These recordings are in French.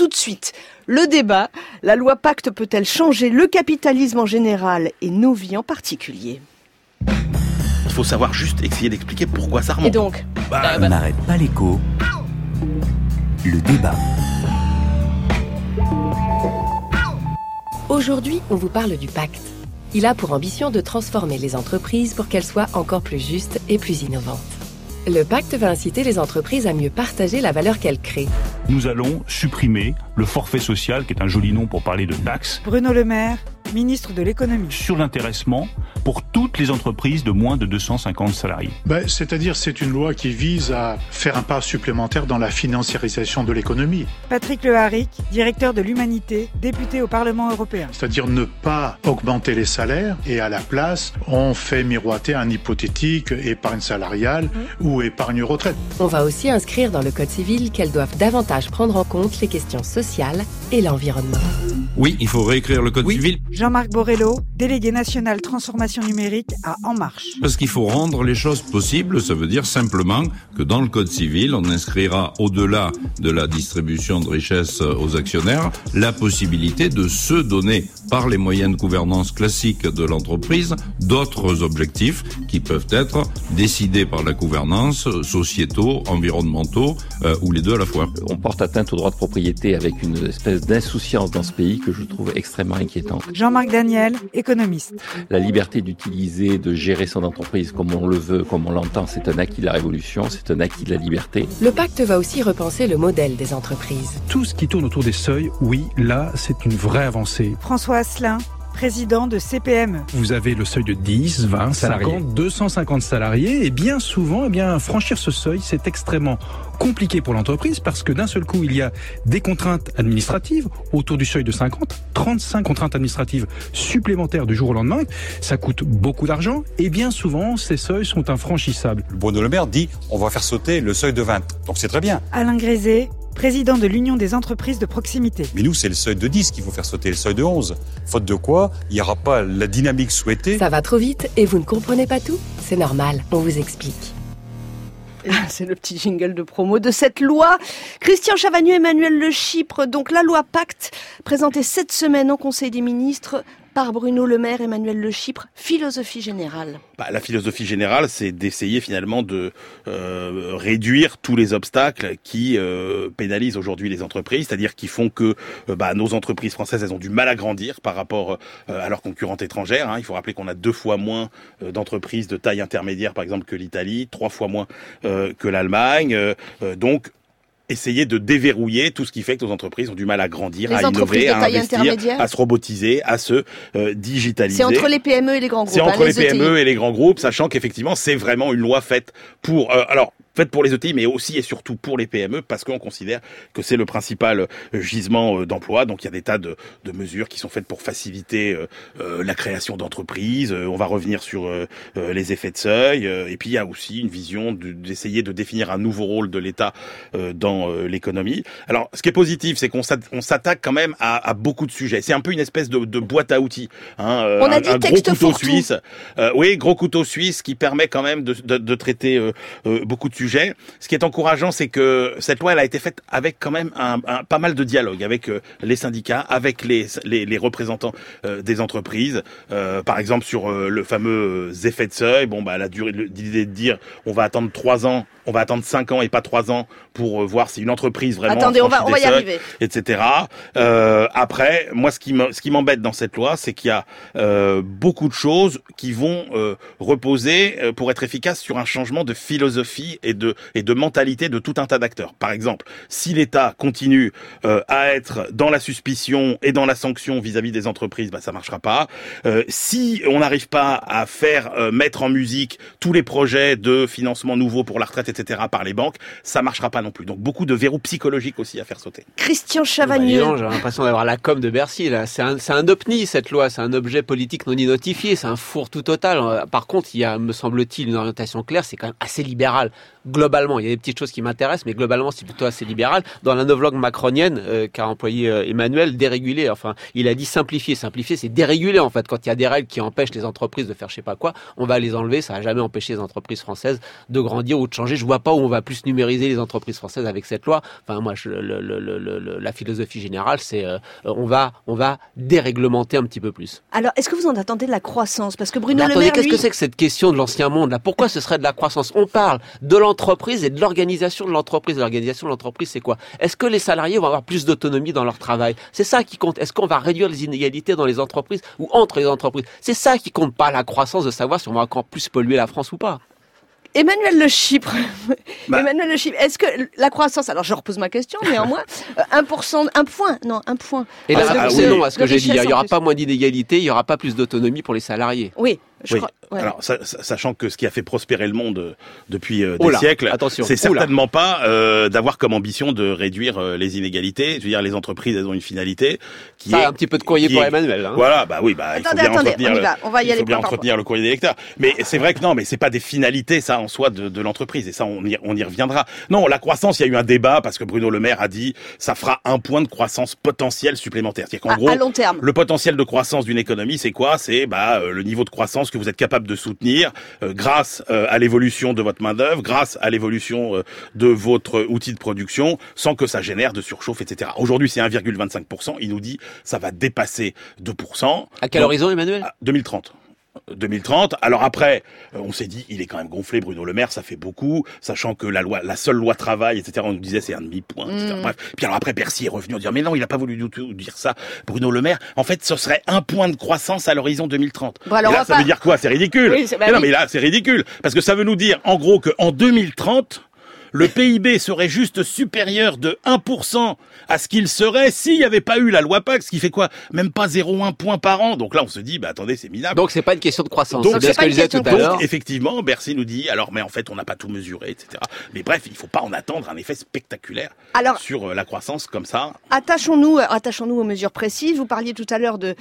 tout de suite, le débat. La loi Pacte peut-elle changer le capitalisme en général et nos vies en particulier? Il faut savoir juste essayer d'expliquer pourquoi ça remonte. Et donc bah, On n'arrête pas l'écho. Le débat. Aujourd'hui, on vous parle du pacte. Il a pour ambition de transformer les entreprises pour qu'elles soient encore plus justes et plus innovantes. Le pacte va inciter les entreprises à mieux partager la valeur qu'elles créent. Nous allons supprimer le forfait social, qui est un joli nom pour parler de taxes. Bruno Le Maire, ministre de l'économie. Sur l'intéressement pour toutes les entreprises de moins de 250 salariés. Ben, C'est-à-dire c'est une loi qui vise à faire un pas supplémentaire dans la financiarisation de l'économie. Patrick Leharic, directeur de l'Humanité, député au Parlement européen. C'est-à-dire ne pas augmenter les salaires et à la place, on fait miroiter un hypothétique épargne salariale mmh. ou épargne retraite. On va aussi inscrire dans le Code civil qu'elles doivent davantage prendre en compte les questions sociales et l'environnement. Oui, il faut réécrire le Code oui. civil. Jean-Marc Borrello, délégué national transformation numérique à En Marche. Parce qu'il faut rendre les choses possibles, ça veut dire simplement que dans le Code civil, on inscrira au-delà de la distribution de richesses aux actionnaires, la possibilité de se donner par les moyens de gouvernance classiques de l'entreprise d'autres objectifs qui peuvent être décidés par la gouvernance sociétaux, environnementaux euh, ou les deux à la fois. On porte atteinte au droit de propriété avec une espèce d'insouciance dans ce pays que je trouve extrêmement inquiétante. Jean-Marc Daniel, économiste. La liberté d'utiliser, de gérer son entreprise comme on le veut, comme on l'entend, c'est un acquis de la révolution, c'est un acquis de la liberté. Le pacte va aussi repenser le modèle des entreprises. Tout ce qui tourne autour des seuils, oui, là, c'est une vraie avancée. François Asselin, président de CPME. Vous avez le seuil de 10, 20, salariés. 50, 250 salariés et bien souvent, eh bien, franchir ce seuil, c'est extrêmement compliqué pour l'entreprise parce que d'un seul coup, il y a des contraintes administratives autour du seuil de 50, 35 contraintes administratives supplémentaires du jour au lendemain. Ça coûte beaucoup d'argent et bien souvent, ces seuils sont infranchissables. Bruno Le Maire dit on va faire sauter le seuil de 20. Donc c'est très bien. Alain Grézé, président de l'Union des entreprises de proximité. Mais nous, c'est le seuil de 10 qu'il faut faire sauter, le seuil de 11. Faute de quoi, il n'y aura pas la dynamique souhaitée. Ça va trop vite et vous ne comprenez pas tout C'est normal, on vous explique. C'est le petit jingle de promo de cette loi. Christian Chavagneux, Emmanuel Le Chypre, donc la loi Pacte, présentée cette semaine au Conseil des ministres par Bruno Le Maire, Emmanuel Le Chypre, philosophie générale. Bah, la philosophie générale, c'est d'essayer finalement de euh, réduire tous les obstacles qui euh, pénalisent aujourd'hui les entreprises, c'est-à-dire qui font que euh, bah, nos entreprises françaises, elles ont du mal à grandir par rapport à leurs concurrentes étrangères. Hein. Il faut rappeler qu'on a deux fois moins d'entreprises de taille intermédiaire, par exemple, que l'Italie, trois fois moins que l'Allemagne. donc essayer de déverrouiller tout ce qui fait que nos entreprises ont du mal à grandir, Les à innover, à investir, à se robotiser, à se euh, digitaliser. C'est entre les PME et les grands groupes. C'est hein, entre les ETI. PME et les grands groupes, sachant qu'effectivement, c'est vraiment une loi faite pour. euh, alors faite pour les ETI, mais aussi et surtout pour les PME, parce qu'on considère que c'est le principal euh, gisement euh, d'emploi. Donc il y a des tas de, de mesures qui sont faites pour faciliter euh, euh, la création d'entreprises. On va revenir sur euh, les effets de seuil. et puis il y a aussi une vision de- d'essayer de définir un nouveau rôle de l'État euh, dans euh, l'économie. Alors ce qui est positif, c'est qu'on s'att- on s'attaque quand même à, à beaucoup de sujets. C'est un peu une espèce de, de boîte à outils. Hein, On a dit un gros texte couteau suisse. Euh, oui, gros couteau suisse qui permet quand même de, de, de traiter beaucoup de Ce qui est encourageant, c'est que cette loi, elle a été faite avec quand même un, un- pas mal de dialogue avec euh, les syndicats, avec les, les, les représentants euh, des entreprises. Euh, par exemple, sur le fameux effet de seuil, bon, bah, la durée, l'idée de dire, on va attendre trois ans, on va attendre cinq ans et pas trois ans pour voir si une entreprise vraiment Attendez, on va, on y seuils arriver. etc. Euh, après, moi, ce qui me- ce qui m'embête dans cette loi, c'est qu'il y a euh, beaucoup de choses qui vont euh, reposer pour être efficaces sur un changement de philosophie et de et de mentalité de tout un tas d'acteurs. Par exemple, si l'État continue euh, à être dans la suspicion et dans la sanction vis-à-vis des entreprises, bah ça marchera pas. Euh, si on n'arrive pas à faire euh, mettre en musique tous les projets de financement nouveaux pour la retraite, etc. par les banques, ça marchera pas non plus. Donc beaucoup de verrous psychologiques aussi à faire sauter. Christian Bah, Chavagneux. donc, J'ai l'impression d'avoir la com de Bercy là. C'est un, c'est un OPNI cette loi, c'est un objet politique non identifié, c'est un fourre-tout total. Euh, Par contre, il y a, me semble-t-il, une orientation claire, c'est quand même assez libéral. Globalement. Il y a des petites choses qui m'intéressent, mais globalement, c'est plutôt assez libéral. Dans la novlogue macronienne euh, qu'a employé euh, Emmanuel, déréguler. Enfin, il a dit simplifier. Simplifier, c'est déréguler en fait. Quand il y a des règles qui empêchent les entreprises de faire je sais pas quoi, on va les enlever. Ça n'a jamais empêché les entreprises françaises de grandir ou de changer. Je vois pas où on va plus numériser les entreprises françaises avec cette loi. Enfin, moi, je, le, le, le, la philosophie générale, c'est euh, on va on va déréglementer un petit peu plus. Alors, est-ce que vous en attendez de la croissance? Parce que Bruno Le Maire, qu'est-ce lui... que c'est que cette question de l'ancien monde là? Pourquoi ce serait de la croissance? On parle de l'entreprise et de l'organisation de l'entreprise. L'organisation de l'entreprise, c'est quoi? Est-ce que les salariés vont avoir plus d'autonomie dans leur travail? C'est ça qui compte. Est-ce qu'on va réduire les inégalités dans les entreprises ou entre les entreprises? C'est ça qui compte, pas la croissance de savoir si on va encore plus polluer la France ou pas. Emmanuel Le Chypre, bah. Emmanuel Le Chypre, est-ce que la croissance, alors je repose ma question néanmoins, 1%, un point, non, un point. Et là, ah, c'est non à ce que j'ai dit, il n'y aura pas moins d'inégalités, il n'y aura pas plus d'autonomie pour les salariés. Oui, je oui. Crois, ouais. Alors, sachant que ce qui a fait prospérer le monde euh, depuis euh, des Oula, siècles, c'est certainement pas euh, d'avoir comme ambition de réduire euh, les inégalités. Je veux dire, les entreprises, elles ont une finalité qui Ça, est un petit peu de courrier pour est, Emmanuel. Hein. Voilà, bah oui, bah attendez, il faut bien attendez, entretenir, on y va. On va y il aller faut bien point entretenir le courrier des lecteurs. Mais c'est vrai que non, mais c'est pas des finalités ça en soi de, de l'entreprise et ça on y, on y reviendra. Non, la croissance, il y a eu un débat parce que Bruno Le Maire a dit ça fera un point de croissance potentiel supplémentaire. C'est-à-dire qu'en à, gros, à long terme. le potentiel de croissance d'une économie, c'est quoi? C'est bah le niveau de croissance que vous êtes capable de soutenir euh, grâce euh, à l'évolution de votre main d'œuvre, grâce à l'évolution euh, de votre outil de production, sans que ça génère de surchauffe, etc. Aujourd'hui, c'est 1,25%. Il nous dit ça va dépasser 2%. À quel Donc, horizon, Emmanuel? 2030. 2030. Alors après, on s'est dit, il est quand même gonflé, Bruno Le Maire, ça fait beaucoup, sachant que la loi, la seule loi travail, etc. On nous disait c'est un demi point. Mmh. Bref. Puis alors après, Bercy est revenu en disant, mais non, il n'a pas voulu du tout dire ça. Bruno Le Maire, en fait, ce serait un point de croissance à l'horizon 2030. Bon, alors et là, ça pas... veut dire quoi? C'est ridicule. Oui, bah mais non, oui. mais là, c'est ridicule parce que ça veut nous dire, en gros, que en 2030 le PIB serait juste supérieur de 1% à ce qu'il serait s'il n'y avait pas eu la loi PAC, ce qui fait quoi? Même pas 0,1 point par an. Donc là, on se dit, bah attendez, c'est minable. Donc c'est pas une question de croissance. Donc, c'est bien ce que je disais tout à l'heure. effectivement, Bercy nous dit, alors mais en fait, on n'a pas tout mesuré, etc. Mais bref, il faut pas en attendre un effet spectaculaire alors, sur la croissance comme ça. Attachons-nous, attachons-nous aux mesures précises. Vous parliez tout à l'heure de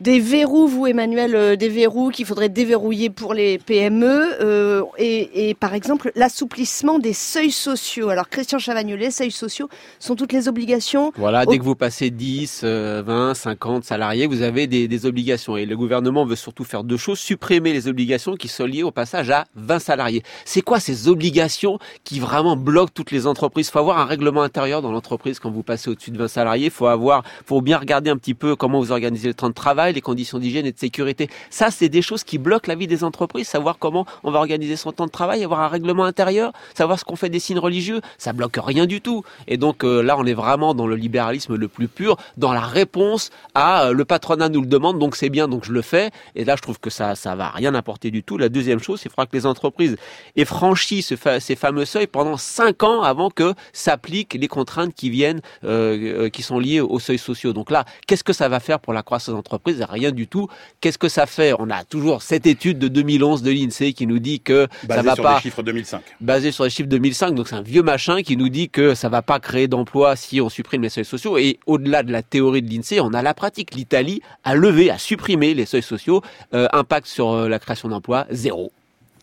des verrous, vous Emmanuel, euh, des verrous qu'il faudrait déverrouiller pour les PME euh, et, et, par exemple l'assouplissement des seuils sociaux. Alors Christian Chavagneux, les seuils sociaux sont toutes les obligations. Voilà, dès que vous passez 10, euh, 20, 50 salariés, vous avez des, des, obligations et le gouvernement veut surtout faire deux choses supprimer les obligations qui sont liées au passage à 20 salariés. C'est quoi ces obligations qui vraiment bloquent toutes les entreprises? Faut avoir un règlement intérieur dans l'entreprise quand vous passez au-dessus de 20 salariés. Faut avoir, faut bien regarder un petit peu comment vous organisez le temps de travail les conditions d'hygiène et de sécurité. Ça, c'est des choses qui bloquent la vie des entreprises. Savoir comment on va organiser son temps de travail, avoir un règlement intérieur, savoir ce qu'on fait des signes religieux, ça bloque rien du tout. Et donc euh, là, on est vraiment dans le libéralisme le plus pur, dans la réponse à euh, le patronat nous le demande, donc c'est bien, donc je le fais. Et là, je trouve que ça, ça va rien apporter du tout. La deuxième chose, c'est faudra que les entreprises aient franchi ce fa ces fameux seuils pendant cinq ans avant que s'appliquent les contraintes qui viennent, euh, qui sont liées aux seuils sociaux. Donc là, qu'est-ce que ça va faire pour la croissance d'entreprise rien du tout. Qu'est-ce que ça fait? On a toujours cette étude de 2011 de l'INSEE qui nous dit que basé ça va sur pas les chiffres 2005. basé sur les chiffres 2005. Donc c'est un vieux machin qui nous dit que ça va pas créer d'emplois si on supprime les seuils sociaux. Et au-delà de la théorie de l'INSEE, on a la pratique. L'Italie a levé, a supprimé les seuils sociaux. Euh, impact sur euh, la création d'emplois zéro.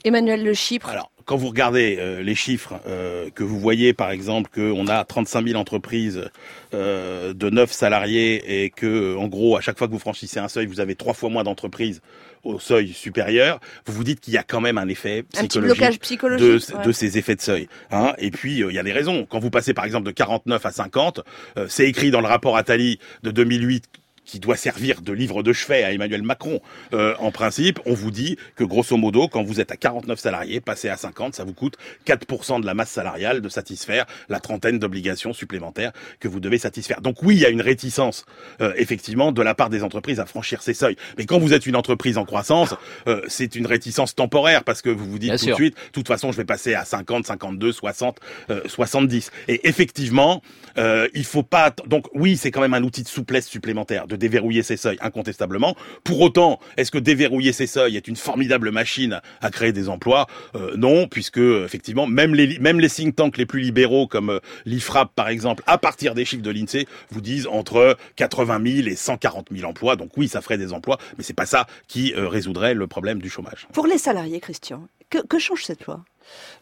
Emmanuel Le Chypre. Alors, quand vous regardez euh, les chiffres euh, que vous voyez, par exemple, qu'on a 35 000 entreprises euh, de 9 salariés et que, en gros, à chaque fois que vous franchissez un seuil, vous avez trois fois moins d'entreprises au seuil supérieur, vous vous dites qu'il y a quand même un effet psychologique, un psychologique de, ouais. de, ces effets de seuil. Hein et puis, il y a des raisons. Quand vous passez, par exemple, de 49 à 50, c'est écrit dans le rapport Attali de 2008 qui doit servir de livre de chevet à Emmanuel Macron. Euh, en principe, on vous dit que grosso modo, quand vous êtes à 49 salariés, passer à 50, ça vous coûte 4% de la masse salariale de satisfaire la trentaine d'obligations supplémentaires que vous devez satisfaire. Donc oui, il y a une réticence, euh, effectivement, de la part des entreprises à franchir ces seuils. Mais quand vous êtes une entreprise en croissance, euh, c'est une réticence temporaire parce que vous vous dites Bien tout sûr. de suite, de toute façon, je vais passer à 50, 52, 60, euh, 70. Et effectivement, euh, il faut pas... Donc oui, c'est quand même un outil de souplesse supplémentaire déverrouiller ces seuils incontestablement. Pour autant, est-ce que déverrouiller ces seuils est une formidable machine à créer des emplois? Euh, Non, puisque effectivement, même les même les think tanks les plus libéraux comme euh, l'IFRAP par exemple, à partir des chiffres de l'Insee, vous disent entre 80 000 et 140 000 emplois. Donc oui, ça ferait des emplois, mais c'est pas ça qui euh, résoudrait le problème du chômage. Pour les salariés, Christian, que change cette loi?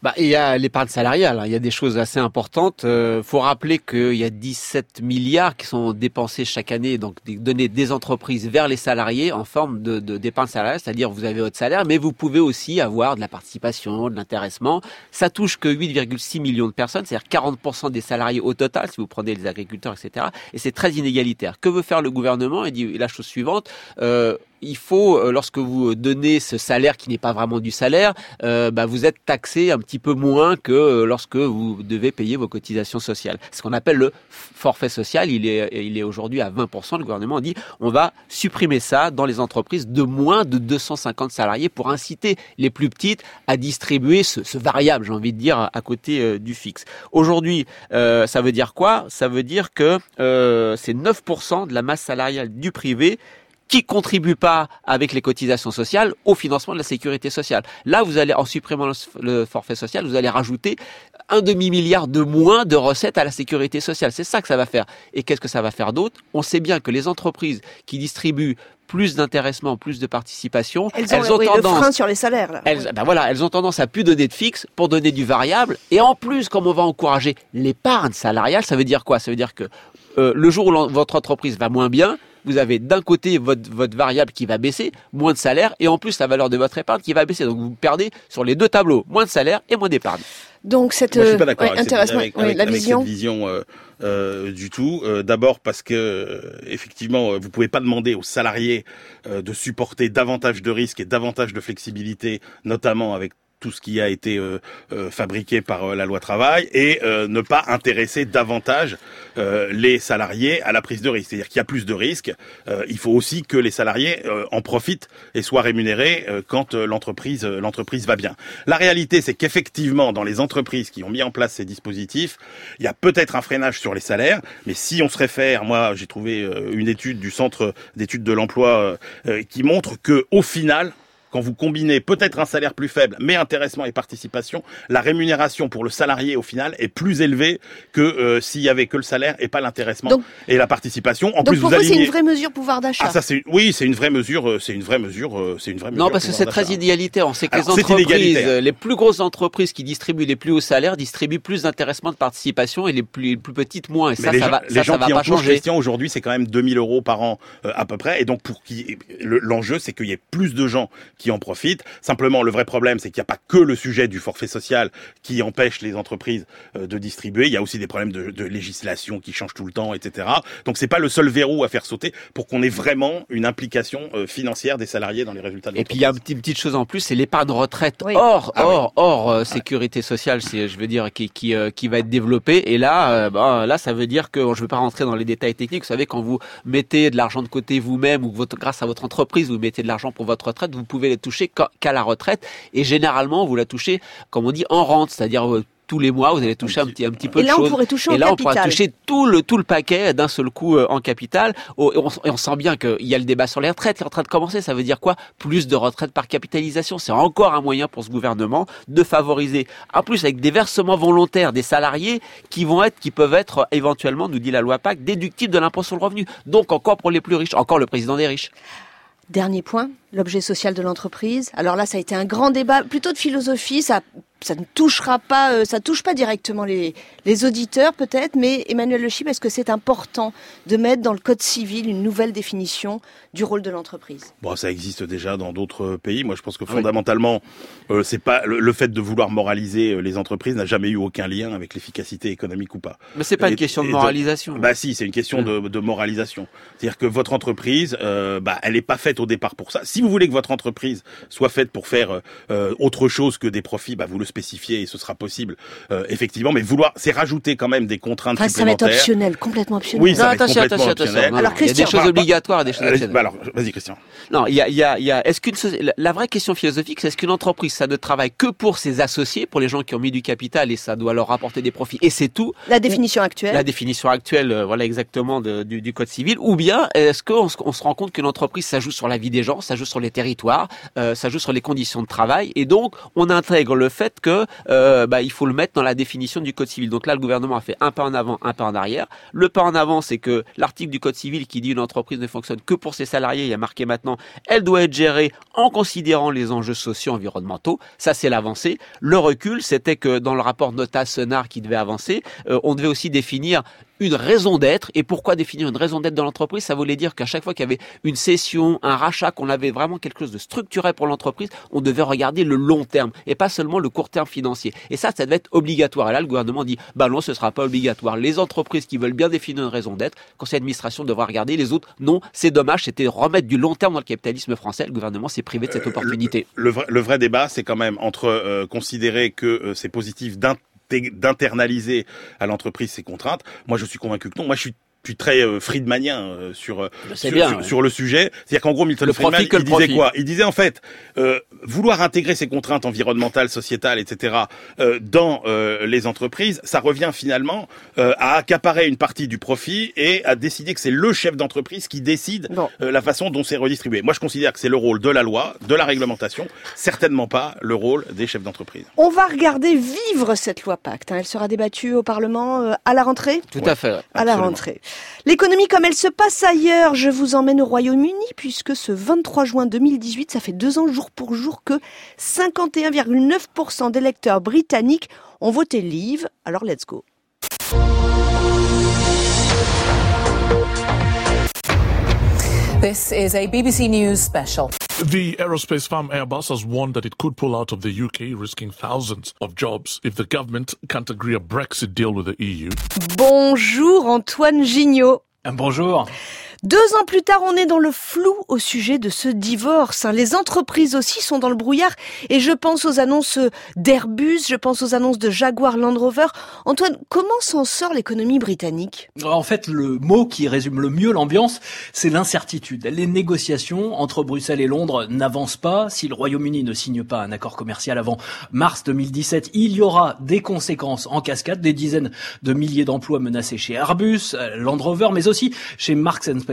Bah, il y a l'épargne salariale, hein. il y a des choses assez importantes. Euh, faut rappeler qu'il y a 17 milliards qui sont dépensés chaque année, donc des données des entreprises vers les salariés en forme de d'épargne salariale, c'est-à-dire vous avez votre salaire, mais vous pouvez aussi avoir de la participation, de l'intéressement. Ça touche que 8,6 millions de personnes, c'est-à-dire 40% des salariés au total, si vous prenez les agriculteurs, etc. Et c'est très inégalitaire. Que veut faire le gouvernement? Il dit la chose suivante. Euh, il faut, euh, lorsque vous donnez ce salaire qui n'est pas vraiment du salaire, euh, bah, vous êtes taxé un petit peu moins que euh, lorsque vous devez payer vos cotisations sociales. Ce qu'on appelle le forfait social, il est, il est aujourd'hui à 20%. Le gouvernement dit on va supprimer ça dans les entreprises de moins de 250 salariés pour inciter les plus petites à distribuer ce, ce variable, j'ai envie de dire, à côté du fixe. Aujourd'hui, ça veut dire quoi? Ça veut dire que c'est 9% de la masse salariale du privé qui contribue pas avec les cotisations sociales au financement de la sécurité sociale. Là, vous allez, en supprimant le forfait social, vous allez rajouter un demi-milliard de moins de recettes à la sécurité sociale. C'est ça que ça va faire. Et qu'est-ce que ça va faire d'autre? On sait bien que les entreprises qui distribuent plus d'intéressement, plus de participation, elles ont, tendance, frein sur les salaires. Elles, ben voilà, elles ont tendance à plus donner de fixe pour donner du variable. Et en plus, comme on va encourager l'épargne salariale, ça veut dire quoi? Ça veut dire que euh, le jour où votre entreprise va moins bien, vous avez d'un côté votre, votre variable qui va baisser, moins de salaire, et en plus la valeur de votre épargne qui va baisser. Donc vous perdez sur les deux tableaux, moins de salaire et moins d'épargne. Donc cette Moi, je suis pas d'accord avec, la vision, cette vision euh, euh, du tout. Euh, D'abord parce que euh, effectivement, vous pouvez pas demander aux salariés euh, de supporter davantage de risques et davantage de flexibilité, notamment avec tout ce qui a été euh, euh, fabriqué par euh, la loi travail et ne pas intéresser davantage les salariés à la prise de risque. C'est-à-dire qu'il y a plus de risques. il faut aussi que les salariés en profitent et soient rémunérés quand l'entreprise l'entreprise va bien. La réalité, c'est qu'effectivement, dans les entreprises qui ont mis en place ces dispositifs, il y a peut-être un freinage sur les salaires, mais si on se réfère, moi, j'ai trouvé une étude du Centre d'études de l'emploi qui montre que au final, quand vous combinez peut-être un salaire plus faible, mais intéressement et participation, la rémunération pour le salarié au final est plus élevée que euh, s'il y avait que le salaire et pas l'intéressement et la participation. En donc plus, pour vous, c'est une vraie mesure pouvoir d'achat? Ah, ça c'est oui, c'est une vraie mesure, euh, c'est une vraie mesure, euh, c'est une vraie mesure. Non, parce que c'est très idéalitaire. On sait que les entreprises, les plus grosses entreprises qui distribuent les plus hauts salaires distribuent plus d'intéressement de participation et les plus, les plus petites moins. Et ça, ça va, les gens qui va pas changer. aujourd'hui, c'est quand même 2000 euros par an à peu près. Et donc pour qui l'enjeu, c'est qu'il y ait plus de gens qui en profitent. Simplement, le vrai problème, c'est qu'il n'y a pas que le sujet du forfait social qui empêche les entreprises euh, de distribuer. Il y a aussi des problèmes de, de législation qui changent tout le temps, etc. Donc, c'est pas le seul verrou à faire sauter pour qu'on ait vraiment une implication euh, financière des salariés dans les résultats. De Et puis, il y a une petite, petite chose en plus, c'est l'épargne retraite hors, ah hors, hors euh, sécurité sociale, c'est, je veux dire, qui, qui, qui va être développée. Et là, bah, là, ça veut dire que, je ne veux pas rentrer dans les détails techniques. Vous savez, quand vous mettez de l'argent de côté vous-même ou votre, grâce à votre entreprise, vous mettez de l'argent pour votre retraite, vous pouvez les toucher qu'à la retraite. Et généralement, vous la touchez, comme on dit, en rente, c'est-à-dire euh, tous les mois, vous allez toucher un petit, un petit peu et de là, choses. On pourrait toucher et en là, capital. on pourra toucher tout le, tout le paquet d'un seul coup euh, en capital. Oh, et, on, et on sent bien qu'il y a le débat sur les retraites qui est en train de commencer. Ça veut dire quoi? Plus de retraites par capitalisation. C'est encore un moyen pour ce gouvernement de favoriser, en plus avec des versements volontaires des salariés qui vont être, qui peuvent être éventuellement, nous dit la loi PAC, déductibles de l'impôt sur le revenu. Donc encore pour les plus riches, encore le président des riches. Dernier point, l'objet social de l'entreprise. Alors là, ça a été un grand débat, plutôt de philosophie. Ça ça ne touchera pas, euh, ça touche pas directement les, les auditeurs peut-être, mais Emmanuel Le Chip, est-ce que c'est important de mettre dans le code civil une nouvelle définition du rôle de l'entreprise? Bon, ça existe déjà dans d'autres pays. Moi, je pense que fondamentalement, euh, c'est pas le, fait de vouloir moraliser euh, les entreprises n'a jamais eu aucun lien avec l'efficacité économique ou pas. Mais c'est pas une question de moralisation. bah si, c'est une question de, de, moralisation. C'est-à-dire que votre entreprise, euh, bah, elle n'est pas faite au départ pour ça. Si vous voulez que votre entreprise soit faite pour faire euh, autre chose que des profits, bah, vous le spécifier et ce sera possible euh, effectivement. Mais vouloir, c'est rajouter quand même des contraintes enfin, supplémentaires. Ça va être optionnel, complètement optionnel. Oui, ça non, va attention, être complètement attention, optionnel. attention. Alors, il y a des choses obligatoires et des choses optionnelles. Bah alors, vas-y Christian. Non, il y a, il y a, il y a. Est-ce qu'une la vraie question philosophique, c'est est-ce qu'une entreprise, ça ne travaille que pour ses associés, pour les gens qui ont mis du capital et ça doit leur rapporter des profits et c'est tout? La définition actuelle. La définition actuelle, euh, voilà exactement de, du, du, code civil. Ou bien est-ce qu'on on se rend compte qu'une entreprise, ça joue sur la vie des gens, ça joue sur les territoires, euh, ça joue sur les conditions de travail et donc on intègre le fait que euh, bah, il faut le mettre dans la définition du code civil. Donc là, le gouvernement a fait un pas en avant, un pas en arrière. Le pas en avant, c'est que l'article du code civil qui dit une entreprise ne fonctionne que pour ses salariés, il y a marqué maintenant, elle doit être gérée en considérant les enjeux sociaux environnementaux. Ça, c'est l'avancée. Le recul, c'était que dans le rapport Nota-Senard qui devait avancer, euh, on devait aussi définir une raison d'être. Et pourquoi définir une raison d'être dans l'entreprise? Ça voulait dire qu'à chaque fois qu'il y avait une cession, un rachat, qu'on avait vraiment quelque chose de structurel pour l'entreprise, on devait regarder le long terme et pas seulement le court terme financier. Et ça, ça devait être obligatoire. Et là, le gouvernement dit, bah non, ce sera pas obligatoire. Les entreprises qui veulent bien définir une raison d'être, conseil d'administration devra regarder. Les autres, non, c'est dommage. C'était remettre du long terme dans le capitalisme français. Le gouvernement s'est privé de cette opportunité. Le, vrai, le vrai débat, c'est quand même entre euh, considérer que euh, c'est positif d'un d'internaliser à l'entreprise ces contraintes. Moi, je suis convaincu que non. Moi, je suis suis très euh, Friedmanien euh, sur, sur, bien, sur, ouais. sur le sujet. C'est-à-dire qu'en gros, Milton Le Friedman, profit que le il disait profit. quoi? Il disait en fait, euh, vouloir intégrer ces contraintes environnementales, sociétales, etc. Euh, dans euh, les entreprises, ça revient finalement euh, à accaparer une partie du profit et à décider que c'est le chef d'entreprise qui décide euh, la façon dont c'est redistribué. Moi, je considère que c'est le rôle de la loi, de la réglementation, certainement pas le rôle des chefs d'entreprise. On va regarder vivre cette loi Pacte. hein. Elle sera débattue au Parlement euh, à la rentrée? Tout à fait. ouais. à la Absolument. rentrée. L'économie comme elle se passe ailleurs, je vous emmène au Royaume-Uni puisque ce 23 juin 2018, ça fait deux ans jour pour jour que 51,9% des électeurs britanniques ont voté Leave. Alors let's go. This is BBC News special. The aerospace firm Airbus has warned that it could pull out of the UK, risking thousands of jobs if the government can't agree a Brexit deal with the EU. Bonjour Antoine Gignot. Bonjour. Deux ans plus tard, on est dans le flou au sujet de ce divorce. hein. Les entreprises aussi sont dans le brouillard et je pense aux annonces d'Airbus, je pense aux annonces de Jaguar Land Rover. Antoine, comment s'en sort l'économie britannique? En fait, le mot qui résume le mieux l'ambiance, c'est l'incertitude. Les négociations entre Bruxelles et Londres n'avancent pas. Si le Royaume-Uni ne signe pas un accord commercial avant mars 2017, il y aura des conséquences en cascade, des dizaines de milliers d'emplois menacés chez Airbus, euh, Land Rover, mais aussi chez Marks Spencer,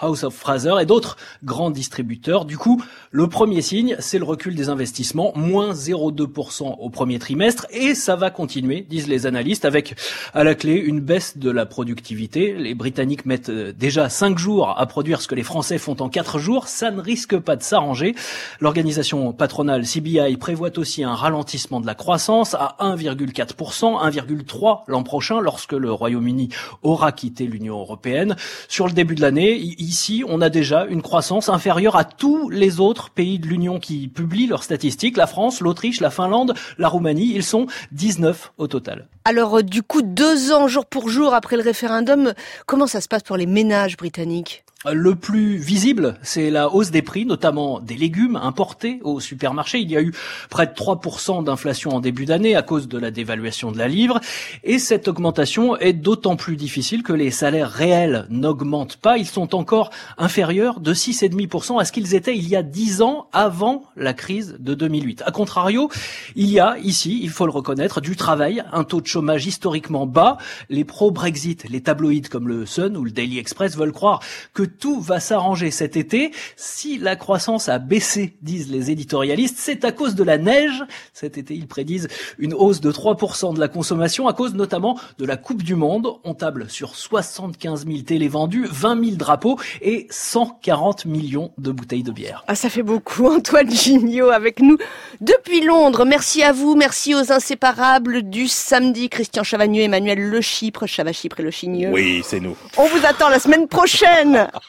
House of Fraser et d'autres grands distributeurs. Du coup, le premier signe, c'est le recul des investissements, moins 0,2% au premier trimestre, et ça va continuer, disent les analystes, avec à la clé une baisse de la productivité. Les Britanniques mettent euh, déjà 5 jours à produire ce que les Français font en 4 jours, ça ne risque pas de s'arranger. L'organisation patronale CBI prévoit aussi un ralentissement de la croissance à 1,4%, 1,3% l'an prochain lorsque le Royaume-Uni aura quitté l'Union européenne. Sur le début de l'année, ici, on a déjà une croissance inférieure à tous les autres pays de l'Union qui publient leurs statistiques. La France, l'Autriche, la Finlande, la Roumanie, ils sont 19 au total. Alors euh, du coup, deux ans jour pour jour après le référendum, comment ça se passe pour les ménages britanniques? Le plus visible, c'est la hausse des prix, notamment des légumes importés au supermarché. Il y a eu près de 3% d'inflation en début d'année à cause de la dévaluation de la livre. Et cette augmentation est d'autant plus difficile que les salaires réels n'augmentent pas. Ils sont encore inférieurs de 6,5% à ce qu'ils étaient il y a 10 ans avant la crise de 2008. A contrario, il y a ici, il faut le reconnaître, du travail, un taux de chômage historiquement bas. Les pro-Brexit, les tabloïds comme le Sun ou le Daily Express veulent croire que tout va s'arranger cet été. Si la croissance a baissé, disent les éditorialistes, c'est à cause de la neige. Cet été, ils prédisent une hausse de 3% de la consommation à cause notamment de la Coupe du Monde. On table sur 75 000 télés vendues, 20 000 drapeaux et 140 millions de bouteilles de bière. Ah, ça fait beaucoup, Antoine Gignot avec nous depuis Londres. Merci à vous, merci aux inséparables du samedi, Christian Chavagneux, Emmanuel Le Chypre, Chava Chypre et Le Chigneux. Oui, c'est nous. On vous attend la semaine prochaine